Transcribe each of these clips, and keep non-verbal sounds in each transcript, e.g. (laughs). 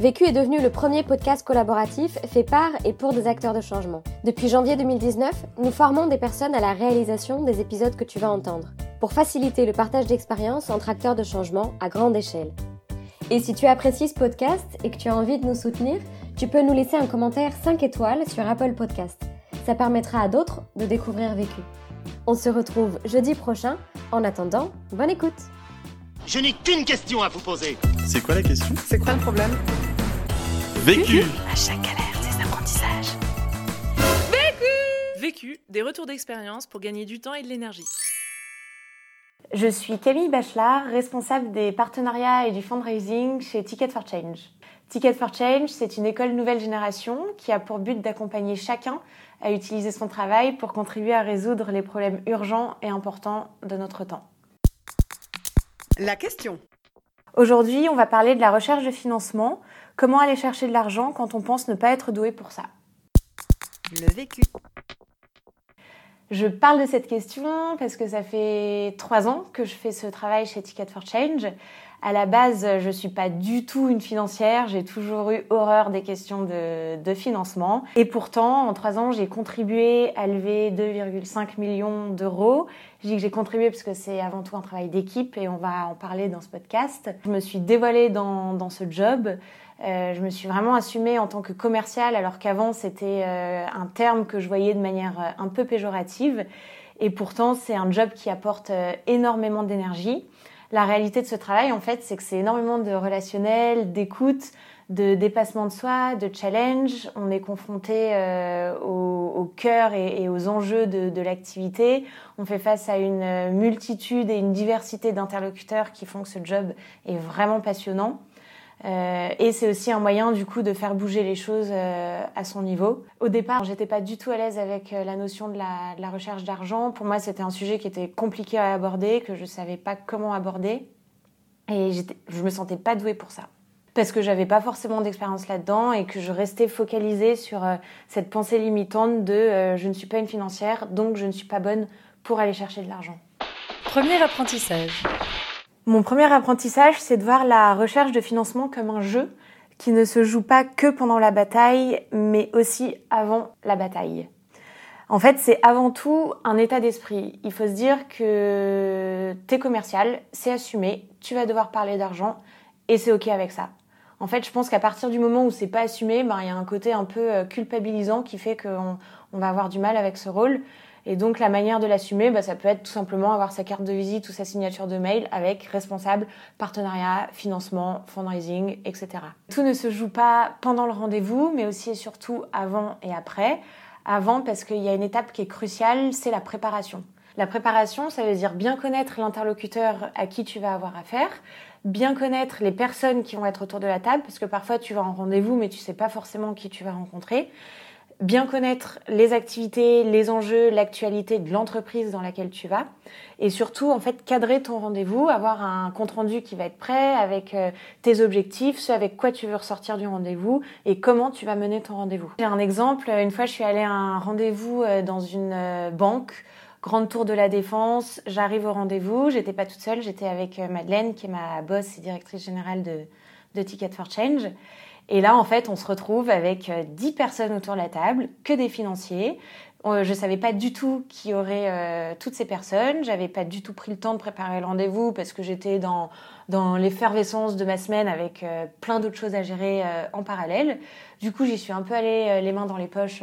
Vécu est devenu le premier podcast collaboratif fait par et pour des acteurs de changement. Depuis janvier 2019, nous formons des personnes à la réalisation des épisodes que tu vas entendre, pour faciliter le partage d'expériences entre acteurs de changement à grande échelle. Et si tu apprécies ce podcast et que tu as envie de nous soutenir, tu peux nous laisser un commentaire 5 étoiles sur Apple Podcast. Ça permettra à d'autres de découvrir Vécu. On se retrouve jeudi prochain. En attendant, bonne écoute. Je n'ai qu'une question à vous poser. C'est quoi la question? C'est quoi le problème? Vécu À chaque galère, des apprentissages. Vécu, des retours d'expérience pour gagner du temps et de l'énergie. Je suis Camille Bachelard, responsable des partenariats et du fundraising chez Ticket for Change. Ticket for Change, c'est une école nouvelle génération qui a pour but d'accompagner chacun à utiliser son travail pour contribuer à résoudre les problèmes urgents et importants de notre temps. La question. Aujourd'hui, on va parler de la recherche de financement, comment aller chercher de l'argent quand on pense ne pas être doué pour ça? Le vécu. Je parle de cette question parce que ça fait trois ans que je fais ce travail chez Ticket for Change. À la base, je suis pas du tout une financière. J'ai toujours eu horreur des questions de, de financement. Et pourtant, en trois ans, j'ai contribué à lever 2,5 millions d'euros. Je dis que j'ai contribué parce que c'est avant tout un travail d'équipe et on va en parler dans ce podcast. Je me suis dévoilée dans, dans ce job. Euh, je me suis vraiment assumée en tant que commerciale alors qu'avant c'était euh, un terme que je voyais de manière euh, un peu péjorative. Et pourtant, c'est un job qui apporte énormément d'énergie. La réalité de ce travail, en fait, c'est que c'est énormément de relationnel, d'écoute, de dépassement de soi, de challenge. On est confronté au, cœur et, aux enjeux de l'activité. On fait face à une multitude et une diversité d'interlocuteurs qui font que ce job est vraiment passionnant. Euh, et c'est aussi un moyen du coup de faire bouger les choses euh, à son niveau. Au départ, j'étais pas du tout à l'aise avec euh, la notion de la, recherche d'argent. Pour moi, c'était un sujet qui était compliqué à aborder, que je savais pas comment aborder, et je me sentais pas douée pour ça parce que j'avais pas forcément d'expérience là-dedans et que je restais focalisée sur cette pensée limitante de je ne suis pas une financière, donc je ne suis pas bonne pour aller chercher de l'argent. Premier apprentissage. Mon premier apprentissage, c'est de voir la recherche de financement comme un jeu qui ne se joue pas que pendant la bataille, mais aussi avant la bataille. En fait, c'est avant tout un état d'esprit. Il faut se dire que t'es commercial, c'est assumé, tu vas devoir parler d'argent et c'est ok avec ça. En fait, je pense qu'à partir du moment où c'est pas assumé, ben il y a un côté un peu culpabilisant qui fait qu'on on va avoir du mal avec ce rôle. Et donc la manière de l'assumer, bah, ça peut être tout simplement avoir sa carte de visite ou sa signature de mail avec responsable, partenariat, financement, fundraising, etc. Tout ne se joue pas pendant le rendez-vous, mais aussi et surtout avant et après. Avant parce qu'il y a une étape qui est cruciale, c'est la préparation. La préparation, ça veut dire bien connaître l'interlocuteur à qui tu vas avoir affaire, bien connaître les personnes qui vont être autour de la table, parce que parfois tu vas en rendez-vous mais tu sais pas forcément qui tu vas rencontrer bien connaître les activités, les enjeux, l'actualité de l'entreprise dans laquelle tu vas. Et surtout en fait cadrer ton rendez-vous, avoir un compte rendu qui va être prêt avec euh, tes objectifs, ce avec quoi tu veux ressortir du rendez-vous et comment tu vas mener ton rendez-vous. J'ai un exemple, une fois je suis allée à un rendez-vous euh, dans une euh, banque Grande Tour de la Défense, j'arrive au rendez-vous, j'étais pas toute seule, j'étais avec Madeleine qui est ma boss et directrice générale de, de Ticket for Change. Et là, en fait, on se retrouve avec 10 personnes autour de la table, que des financiers. Je savais pas du tout qui aurait euh, toutes ces personnes. J'avais pas du tout pris le temps de préparer le rendez-vous parce que j'étais dans dans l'effervescence de ma semaine avec euh, plein d'autres choses à gérer euh, en parallèle. Du coup, j'y suis un peu allée les mains dans les poches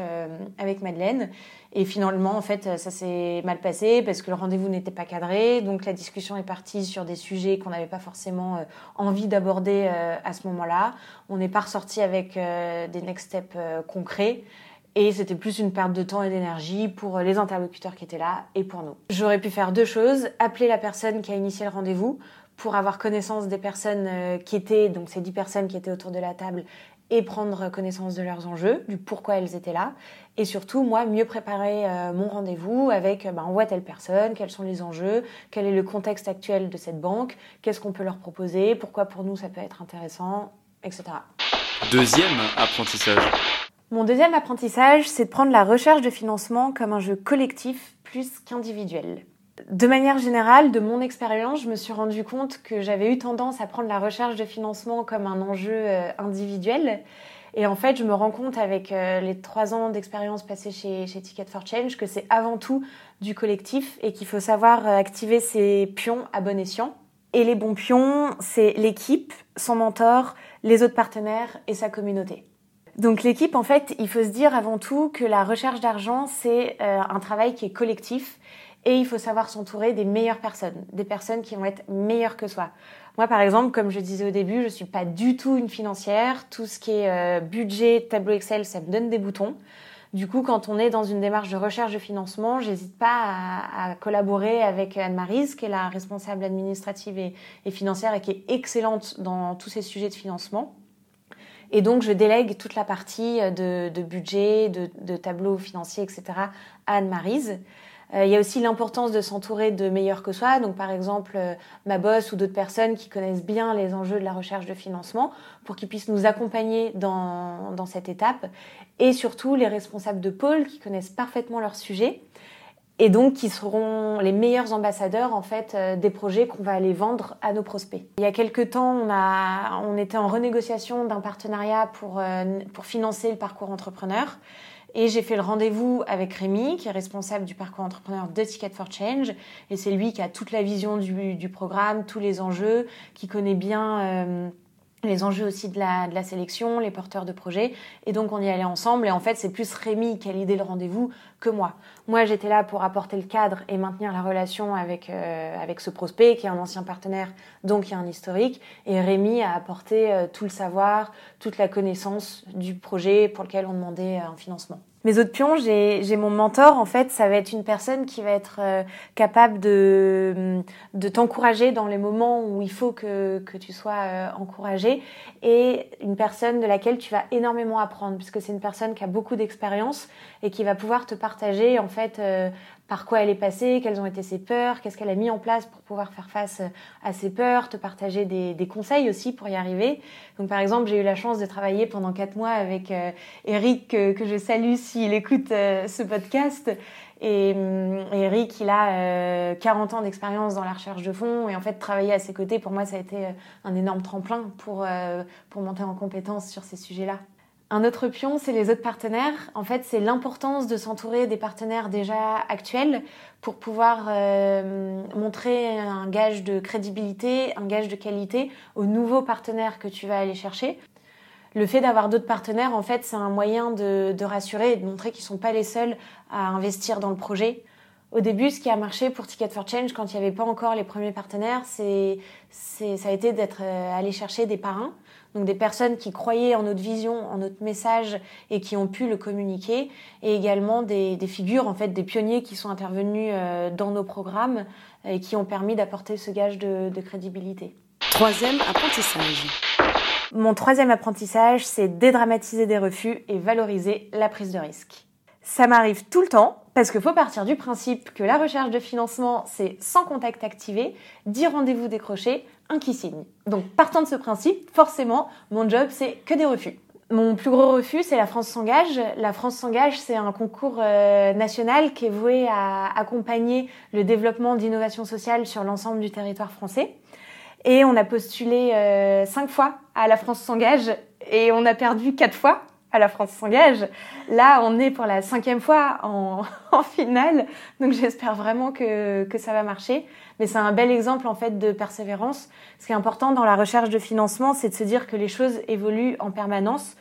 avec Madeleine. Et finalement, en fait, ça s'est mal passé parce que le rendez-vous n'était pas cadré. Donc, la discussion est partie sur des sujets qu'on n'avait pas forcément envie d'aborder à ce moment-là. On n'est pas ressorti avec des next steps concrets. Et c'était plus une perte de temps et d'énergie pour les interlocuteurs qui étaient là et pour nous. J'aurais pu faire deux choses. Appeler la personne qui a initié le rendez-vous pour avoir connaissance des personnes qui étaient, donc ces dix personnes qui étaient autour de la table, et prendre connaissance de leurs enjeux, du pourquoi elles étaient là, et surtout, moi, mieux préparer euh, mon rendez-vous avec, ben, on voit telle personne, quels sont les enjeux, quel est le contexte actuel de cette banque, qu'est-ce qu'on peut leur proposer, pourquoi pour nous ça peut être intéressant, etc. Deuxième apprentissage. Mon deuxième apprentissage, c'est de prendre la recherche de financement comme un jeu collectif plus qu'individuel. De manière générale, de mon expérience, je me suis rendu compte que j'avais eu tendance à prendre la recherche de financement comme un enjeu euh, individuel. Et en fait, je me rends compte avec euh, les trois ans d'expérience passée chez, chez, Ticket for Change que c'est avant tout du collectif et qu'il faut savoir euh, activer ses pions à bon escient. Et les bons pions, c'est l'équipe, son mentor, les autres partenaires et sa communauté. Donc l'équipe, en fait, il faut se dire avant tout que la recherche d'argent, c'est un travail qui est collectif et il faut savoir s'entourer des meilleures personnes, des personnes qui vont être meilleures que soi. Moi, par exemple, comme je disais au début, je suis pas du tout une financière. Tout ce qui est euh, budget, tableau Excel, ça me donne des boutons. Du coup, quand on est dans une démarche de recherche de financement, j'hésite pas à, collaborer avec Anne-Marise, qui est la responsable administrative et, financière et qui est excellente dans tous ces sujets de financement. Et donc, je délègue toute la partie de, budget, de, de tableau financier, etc. à Anne-Marise. Euh, il y a aussi l'importance de s'entourer de meilleurs que soi. Donc, par exemple, euh, ma boss ou d'autres personnes qui connaissent bien les enjeux de la recherche de financement pour qu'ils puissent nous accompagner dans, dans cette étape. Et surtout, les responsables de pôle qui connaissent parfaitement leur sujet et donc qui seront les meilleurs ambassadeurs en fait euh, des projets qu'on va aller vendre à nos prospects. Il y a quelques temps, on a on était en renégociation d'un partenariat pour pour financer le parcours entrepreneur. Et j'ai fait le rendez-vous avec Rémi, qui est responsable du parcours entrepreneur de Ticket for Change. Et c'est lui qui a toute la vision du, programme, tous les enjeux, qui connaît bien euh, les enjeux aussi de la, sélection, les porteurs de projets. Et donc on y allait ensemble. Et en fait, c'est plus Rémi qui a l'idée le rendez-vous que moi. Moi, j'étais là pour apporter le cadre et maintenir la relation avec, euh, avec ce prospect, qui est un ancien partenaire, donc qui a un historique. Et Rémi a apporté euh, tout le savoir, toute la connaissance du projet pour lequel on demandait un financement mes autres pions, j'ai mon mentor, en fait, ça va être une personne qui va être euh, capable de, de t'encourager dans les moments où il faut que, que tu sois euh, encouragé et une personne de laquelle tu vas énormément apprendre puisque c'est une personne qui a beaucoup d'expérience et qui va pouvoir te partager, en fait, euh, par quoi elle est passée, quelles ont été ses peurs, qu'est-ce qu'elle a mis en place pour pouvoir faire face à ses peurs, te partager des, des conseils aussi pour y arriver. Donc par exemple, j'ai eu la chance de travailler pendant quatre mois avec euh, Eric que, que, je salue s'il écoute euh, ce podcast. Et, euh, Eric, il a 40 ans d'expérience dans la recherche de fonds et en fait travailler à ses côtés pour moi ça a été un énorme tremplin pour pour monter en compétence sur ces sujets-là. Un autre pion, c'est les autres partenaires. En fait, c'est l'importance de s'entourer des partenaires déjà actuels pour pouvoir euh, montrer un gage de crédibilité, un gage de qualité aux nouveaux partenaires que tu vas aller chercher. Le fait d'avoir d'autres partenaires, en fait, c'est un moyen de, rassurer et de montrer qu'ils ne sont pas les seuls à investir dans le projet. Au début, ce qui a marché pour Ticket for Change, quand il n'y avait pas encore les premiers partenaires, c'est, ça a été d'être euh, allé chercher des parrains donc des personnes qui croyaient en notre vision, en notre message et qui ont pu le communiquer, et également des, figures, en fait, des pionniers qui sont intervenus euh, dans nos programmes et qui ont permis d'apporter ce gage de, de crédibilité. Troisième apprentissage. Mon troisième apprentissage, c'est dédramatiser des refus et valoriser la prise de risque. Ça m'arrive tout le temps parce qu'il faut partir du principe que la recherche de financement, c'est sans contact activé, 10 rendez-vous décrochés, un qui signe. Donc partant de ce principe, forcément, mon job, c'est que des refus. Mon plus gros refus, c'est la France s'engage. La France s'engage, c'est un concours euh, national qui est voué à accompagner le développement d'innovation sociale sur l'ensemble du territoire français. Et on a postulé euh, cinq fois à la France s'engage et on a perdu quatre fois la France s'engage. Là, on est pour la cinquième fois en, (laughs) en finale, donc j'espère vraiment que, que ça va marcher. Mais c'est un bel exemple en fait de persévérance. Ce qui est important dans la recherche de financement, c'est de se dire que les choses évoluent en permanence.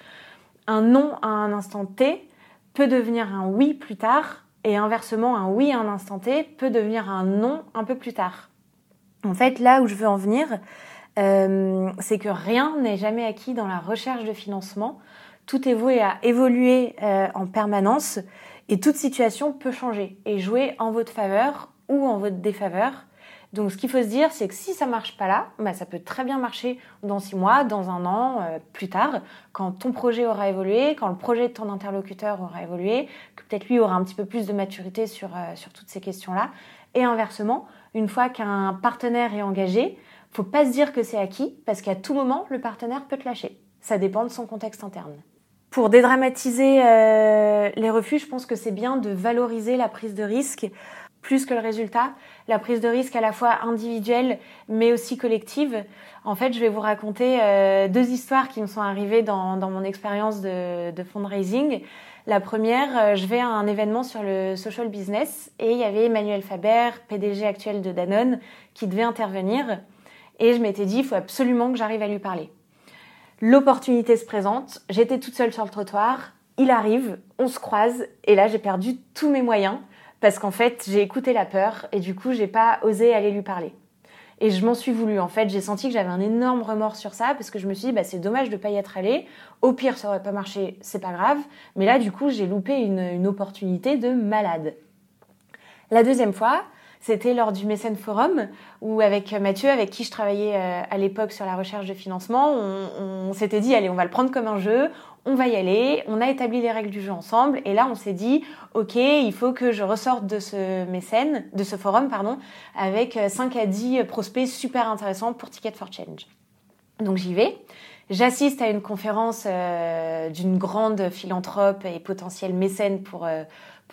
Un non à un instant T peut devenir un oui plus tard, et inversement, un oui à un instant T peut devenir un non un peu plus tard. En fait, là où je veux en venir, euh, c'est que rien n'est jamais acquis dans la recherche de financement. Tout est voué à évoluer euh, en permanence et toute situation peut changer et jouer en votre faveur ou en votre défaveur. Donc ce qu'il faut se dire, c'est que si ça marche pas là, bah, ça peut très bien marcher dans six mois, dans un an, euh, plus tard, quand ton projet aura évolué, quand le projet de ton interlocuteur aura évolué, que peut-être lui aura un petit peu plus de maturité sur, euh, sur toutes ces questions-là. Et inversement, une fois qu'un partenaire est engagé, faut pas se dire que c'est acquis, parce qu'à tout moment, le partenaire peut te lâcher. Ça dépend de son contexte interne. Pour dédramatiser euh, les refus, je pense que c'est bien de valoriser la prise de risque plus que le résultat, la prise de risque à la fois individuelle mais aussi collective. En fait, je vais vous raconter euh, deux histoires qui me sont arrivées dans, dans mon expérience de, de, fundraising. La première, euh, je vais à un événement sur le social business et il y avait Emmanuel Faber, PDG actuel de Danone, qui devait intervenir. Et je m'étais dit, il faut absolument que j'arrive à lui parler. L'opportunité se présente, j'étais toute seule sur le trottoir, il arrive, on se croise, et là j'ai perdu tous mes moyens parce qu'en fait, j'ai écouté la peur et du coup, j'ai pas osé aller lui parler. Et je m'en suis voulu. En fait, j'ai senti que j'avais un énorme remords sur ça parce que je me suis dit, bah, c'est dommage de pas y être allé. Au pire, ça aurait pas marché, c'est pas grave. Mais là, du coup, j'ai loupé une opportunité de malade. La deuxième fois, c'était lors du Mécène Forum où avec Mathieu, avec qui je travaillais euh, à l'époque sur la recherche de financement, on, s'était dit allez, on va le prendre comme un jeu, on va y aller, on a établi les règles du jeu ensemble et là on s'est dit OK, il faut que je ressorte de ce mécène, de ce forum pardon, avec 5 à 10 prospects super intéressants pour Ticket for Change. Donc j'y vais. J'assiste à une conférence euh, d'une grande philanthrope et potentielle mécène pour euh,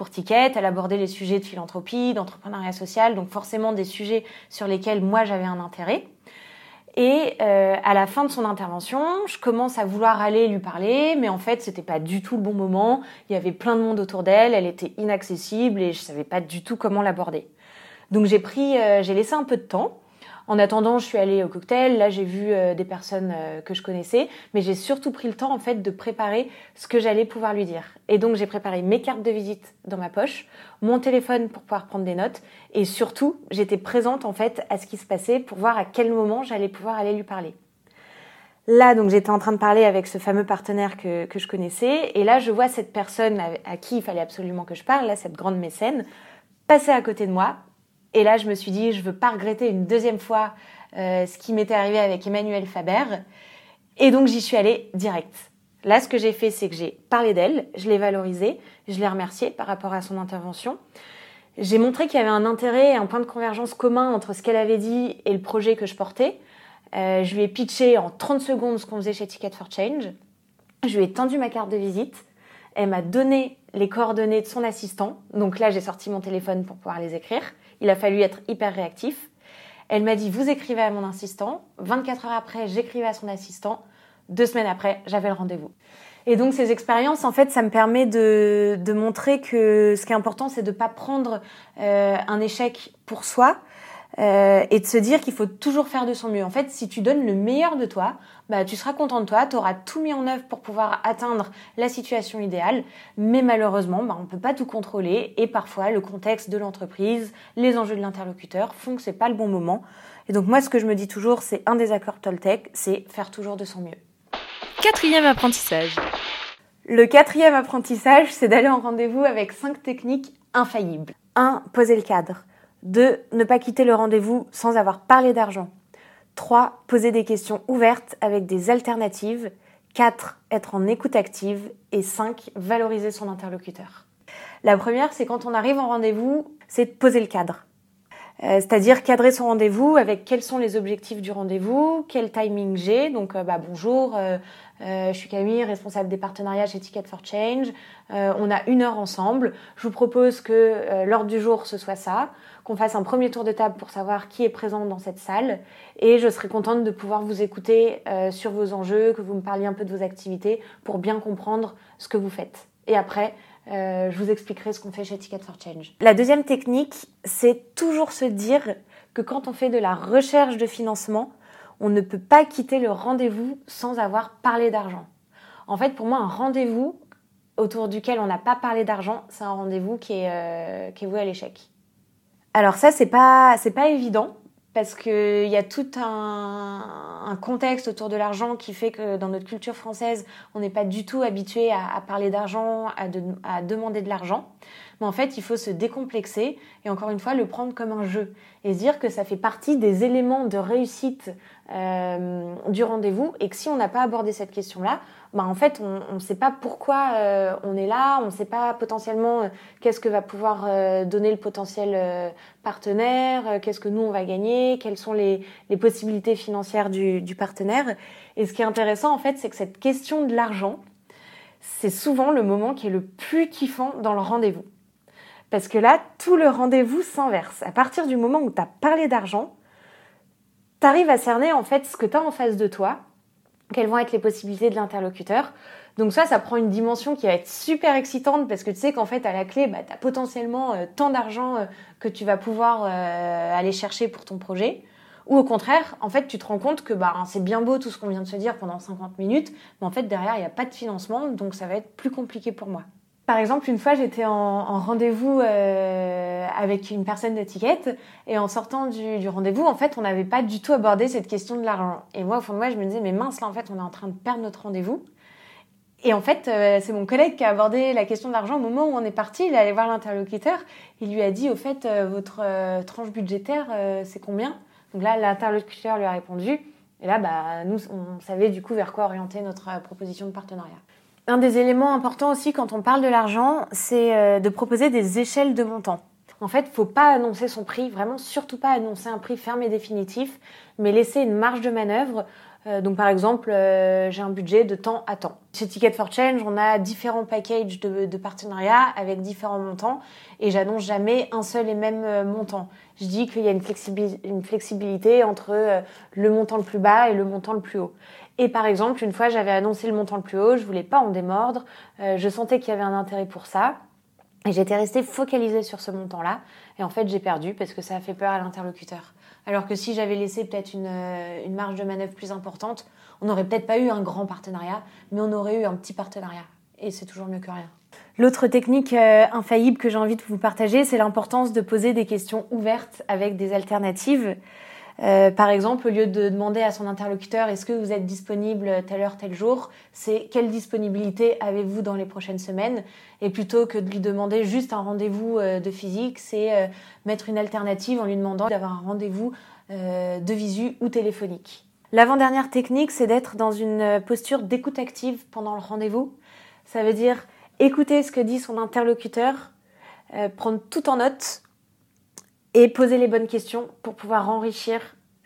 pour Ticket. Elle abordait les sujets de philanthropie, d'entrepreneuriat social, donc forcément des sujets sur lesquels moi j'avais un intérêt. Et euh, à la fin de son intervention, je commence à vouloir aller lui parler, mais en fait, c'était pas du tout le bon moment. Il y avait plein de monde autour d'elle, elle était inaccessible et je savais pas du tout comment l'aborder. Donc j'ai pris, euh, j'ai laissé un peu de temps. En attendant, je suis allée au cocktail. Là, j'ai vu euh, des personnes euh, que je connaissais, mais j'ai surtout pris le temps en fait de préparer ce que j'allais pouvoir lui dire. Et donc, j'ai préparé mes cartes de visite dans ma poche, mon téléphone pour pouvoir prendre des notes, et surtout, j'étais présente en fait à ce qui se passait pour voir à quel moment j'allais pouvoir aller lui parler. Là, donc, j'étais en train de parler avec ce fameux partenaire que, je connaissais, et là, je vois cette personne à, à qui il fallait absolument que je parle, là, cette grande mécène, passer à côté de moi, et là, je me suis dit, je veux pas regretter une deuxième fois euh, ce qui m'était arrivé avec Emmanuel Faber. Et donc, j'y suis allée direct. Là, ce que j'ai fait, c'est que j'ai parlé d'elle, je l'ai valorisée, je l'ai remerciée par rapport à son intervention. J'ai montré qu'il y avait un intérêt et un point de convergence commun entre ce qu'elle avait dit et le projet que je portais. Euh, je lui ai pitché en 30 secondes ce qu'on faisait chez Ticket for Change. Je lui ai tendu ma carte de visite. Elle m'a donné les coordonnées de son assistant. Donc là, j'ai sorti mon téléphone pour pouvoir les écrire. Il a fallu être hyper réactif. Elle m'a dit, vous écrivez à mon assistant. 24 heures après, j'écrivais à son assistant. Deux semaines après, j'avais le rendez-vous. Et donc ces expériences, en fait, ça me permet de, montrer que ce qui est important, c'est de ne pas prendre euh, un échec pour soi, euh, et de se dire qu'il faut toujours faire de son mieux. En fait, si tu donnes le meilleur de toi, bah, tu seras content de toi, tu auras tout mis en œuvre pour pouvoir atteindre la situation idéale, mais malheureusement, bah, on ne peut pas tout contrôler et parfois le contexte de l'entreprise, les enjeux de l'interlocuteur font que c'est pas le bon moment. Et donc moi, ce que je me dis toujours, c'est un des accords Toltec, c'est faire toujours de son mieux. Quatrième apprentissage. Le quatrième apprentissage, c'est d'aller en rendez-vous avec cinq techniques infaillibles. 1. Poser le cadre. 2. Ne pas quitter le rendez-vous sans avoir parlé d'argent. 3. Poser des questions ouvertes avec des alternatives. 4. Être en écoute active. Et 5. Valoriser son interlocuteur. La première, c'est quand on arrive en rendez-vous, c'est de poser le cadre. Euh, c'est-à-dire cadrer son rendez-vous avec quels sont les objectifs du rendez-vous, quel timing j'ai. Donc, euh, bah, bonjour, euh, je suis Camille, responsable des partenariats chez Ticket for Change. on a une heure ensemble. Je vous propose que l'ordre du jour ce soit ça, qu'on fasse un premier tour de table pour savoir qui est présent dans cette salle. Et je serai contente de pouvoir vous écouter sur vos enjeux, que vous me parliez un peu de vos activités pour bien comprendre ce que vous faites. Et après, euh, je vous expliquerai ce qu'on fait chez Ticket for Change. La deuxième technique, c'est toujours se dire que quand on fait de la recherche de financement, on ne peut pas quitter le rendez-vous sans avoir parlé d'argent. En fait, pour moi, un rendez-vous autour duquel on n'a pas parlé d'argent, c'est un rendez-vous qui est, euh, qui est voué à l'échec. Alors ça, c'est pas, c'est pas évident parce qu'il y a tout un, contexte autour de l'argent qui fait que dans notre culture française, on n'est pas du tout habitué à, parler d'argent, à, demander de l'argent. Mais en fait, il faut se décomplexer et encore une fois, le prendre comme un jeu et se dire que ça fait partie des éléments de réussite euh, du rendez-vous et que si on n'a pas abordé cette question-là, bah en fait, on ne sait pas pourquoi euh, on est là, on ne sait pas potentiellement euh, qu'est-ce que va pouvoir euh, donner le potentiel euh, partenaire, euh, qu'est-ce que nous on va gagner, quelles sont les, les possibilités financières du, du, partenaire. Et ce qui est intéressant en fait, c'est que cette question de l'argent, c'est souvent le moment qui est le plus kiffant dans le rendez-vous. Parce que là, tout le rendez-vous s'inverse. À partir du moment où tu as parlé d'argent, tu arrives à cerner en fait ce que tu as en face de toi quelles vont être les possibilités de l'interlocuteur. Donc ça, ça prend une dimension qui va être super excitante parce que tu sais qu'en fait, à la clé, bah, tu as potentiellement euh, tant d'argent euh, que tu vas pouvoir euh, aller chercher pour ton projet. Ou au contraire, en fait, tu te rends compte que bah, c'est bien beau tout ce qu'on vient de se dire pendant 50 minutes, mais en fait, derrière, il n'y a pas de financement, donc ça va être plus compliqué pour moi. Par exemple, une fois, j'étais en, en rendez-vous euh, avec une personne d'étiquette et en sortant du, du rendez-vous, en fait, on n'avait pas du tout abordé cette question de l'argent. Et moi, au fond de moi, je me disais, mais mince, là, en fait, on est en train de perdre notre rendez-vous. Et en fait, euh, c'est mon collègue qui a abordé la question de l'argent au moment où on est parti. Il est allé voir l'interlocuteur. Il lui a dit, au fait, euh, votre euh, tranche budgétaire, euh, c'est combien? Donc là, l'interlocuteur lui a répondu. Et là, bah, nous, on savait du coup vers quoi orienter notre euh, proposition de partenariat. Un des éléments importants aussi quand on parle de l'argent, c'est euh, de proposer des échelles de montant. En fait, faut pas annoncer son prix, vraiment surtout pas annoncer un prix ferme et définitif, mais laisser une marge de manœuvre. Euh, donc par exemple, euh, j'ai un budget de temps à temps. Chez Ticket for Change, on a différents packages de, partenariats avec différents montants et j'annonce jamais un seul et même montant. Je dis qu'il y a une, flexibil une flexibilité entre le montant le plus bas et le montant le plus haut. Et par exemple, une fois, j'avais annoncé le montant le plus haut, je voulais pas en démordre, euh, je sentais qu'il y avait un intérêt pour ça. Et j'étais restée focalisée sur ce montant-là. Et en fait, j'ai perdu parce que ça a fait peur à l'interlocuteur. Alors que si j'avais laissé peut-être une, euh, une, marge de manœuvre plus importante, on n'aurait peut-être pas eu un grand partenariat, mais on aurait eu un petit partenariat. Et c'est toujours mieux que rien. L'autre technique euh, infaillible que j'ai envie de vous partager, c'est l'importance de poser des questions ouvertes avec des alternatives. Euh, par exemple, au lieu de demander à son interlocuteur est-ce que vous êtes disponible telle heure, tel jour, c'est quelle disponibilité avez-vous dans les prochaines semaines? Et plutôt que de lui demander juste un rendez-vous euh, de physique, c'est euh, mettre une alternative en lui demandant d'avoir un rendez-vous de visu ou téléphonique. L'avant-dernière technique, c'est d'être dans une posture d'écoute active pendant le rendez-vous. Ça veut dire écouter ce que dit son interlocuteur, prendre tout en note et poser les bonnes questions pour pouvoir enrichir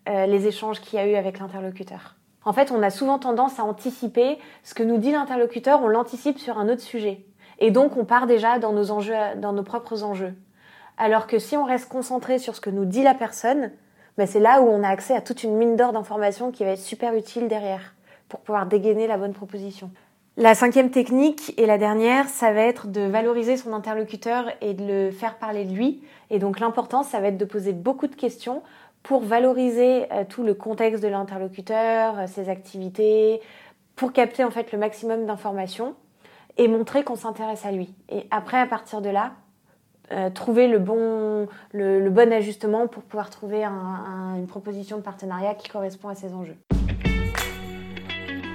euh, les échanges qu'il y a eu avec l'interlocuteur. En fait, on a souvent tendance à anticiper ce que nous dit l'interlocuteur, on l'anticipe sur un autre sujet. Et donc, on part déjà dans nos enjeux, dans nos propres enjeux. Alors que si on reste concentré sur ce que nous dit la personne, ben c'est là où on a accès à toute une mine d'or d'informations qui va être super utile derrière pour pouvoir dégainer la bonne proposition. La cinquième technique et la dernière, ça va être de valoriser son interlocuteur et de le faire parler de lui. Et donc l'important, ça va être de poser beaucoup de questions pour valoriser euh, tout le contexte de l'interlocuteur, euh, ses activités, pour capter en fait le maximum d'informations et montrer qu'on s'intéresse à lui. Et après, à partir de là, euh, trouver le bon, le, le, bon ajustement pour pouvoir trouver un, un, une proposition de partenariat qui correspond à ses enjeux.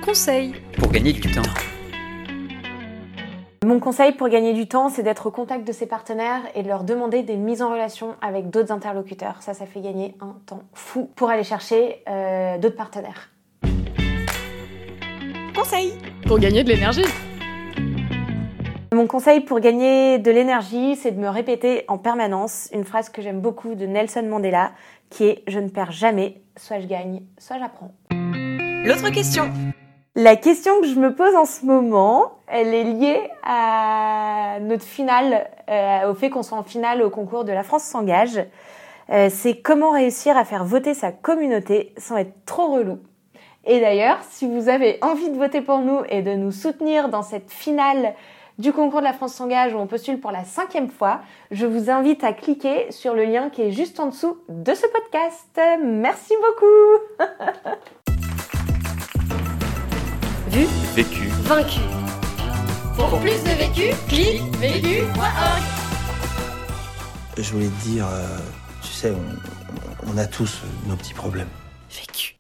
Conseil pour gagner du temps. Mon conseil pour gagner du temps, c'est d'être au contact de ses partenaires et de leur demander des mises en relation avec d'autres interlocuteurs. Ça, ça fait gagner un temps fou pour aller chercher euh, d'autres partenaires. Conseil pour gagner de l'énergie. Mon conseil pour gagner de l'énergie, c'est de me répéter en permanence une phrase que j'aime beaucoup de Nelson Mandela, qui est ⁇ Je ne perds jamais, soit je gagne, soit j'apprends ⁇ L'autre question la question que je me pose en ce moment, elle est liée à notre finale, euh, au fait qu'on soit en finale au concours de La France s'engage. Euh, c'est comment réussir à faire voter sa communauté sans être trop relou. Et d'ailleurs, si vous avez envie de voter pour nous et de nous soutenir dans cette finale du concours de La France s'engage où on postule pour la cinquième fois, je vous invite à cliquer sur le lien qui est juste en dessous de ce podcast. Merci beaucoup (laughs) Vu, vécu, vaincu. Pour plus de vécu, clique vécu.org. Je voulais te dire, euh, tu sais, on, on a tous nos petits problèmes. Vécu.